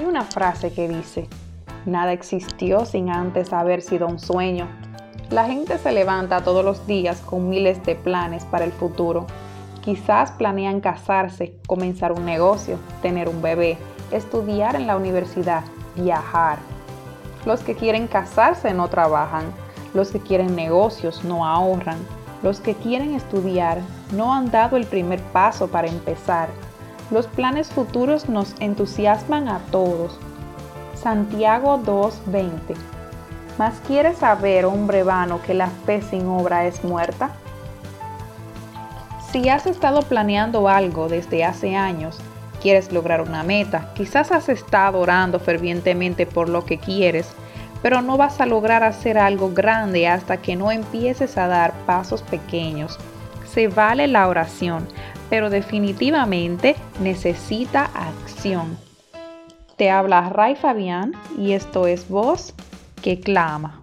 Hay una frase que dice, nada existió sin antes haber sido un sueño. La gente se levanta todos los días con miles de planes para el futuro. Quizás planean casarse, comenzar un negocio, tener un bebé, estudiar en la universidad, viajar. Los que quieren casarse no trabajan. Los que quieren negocios no ahorran. Los que quieren estudiar no han dado el primer paso para empezar. Los planes futuros nos entusiasman a todos. Santiago 2:20. ¿Más quieres saber, hombre vano, que la fe sin obra es muerta? Si has estado planeando algo desde hace años, quieres lograr una meta, quizás has estado orando fervientemente por lo que quieres, pero no vas a lograr hacer algo grande hasta que no empieces a dar pasos pequeños. Se vale la oración, pero definitivamente necesita acción. Te habla Ray Fabián y esto es Voz que Clama.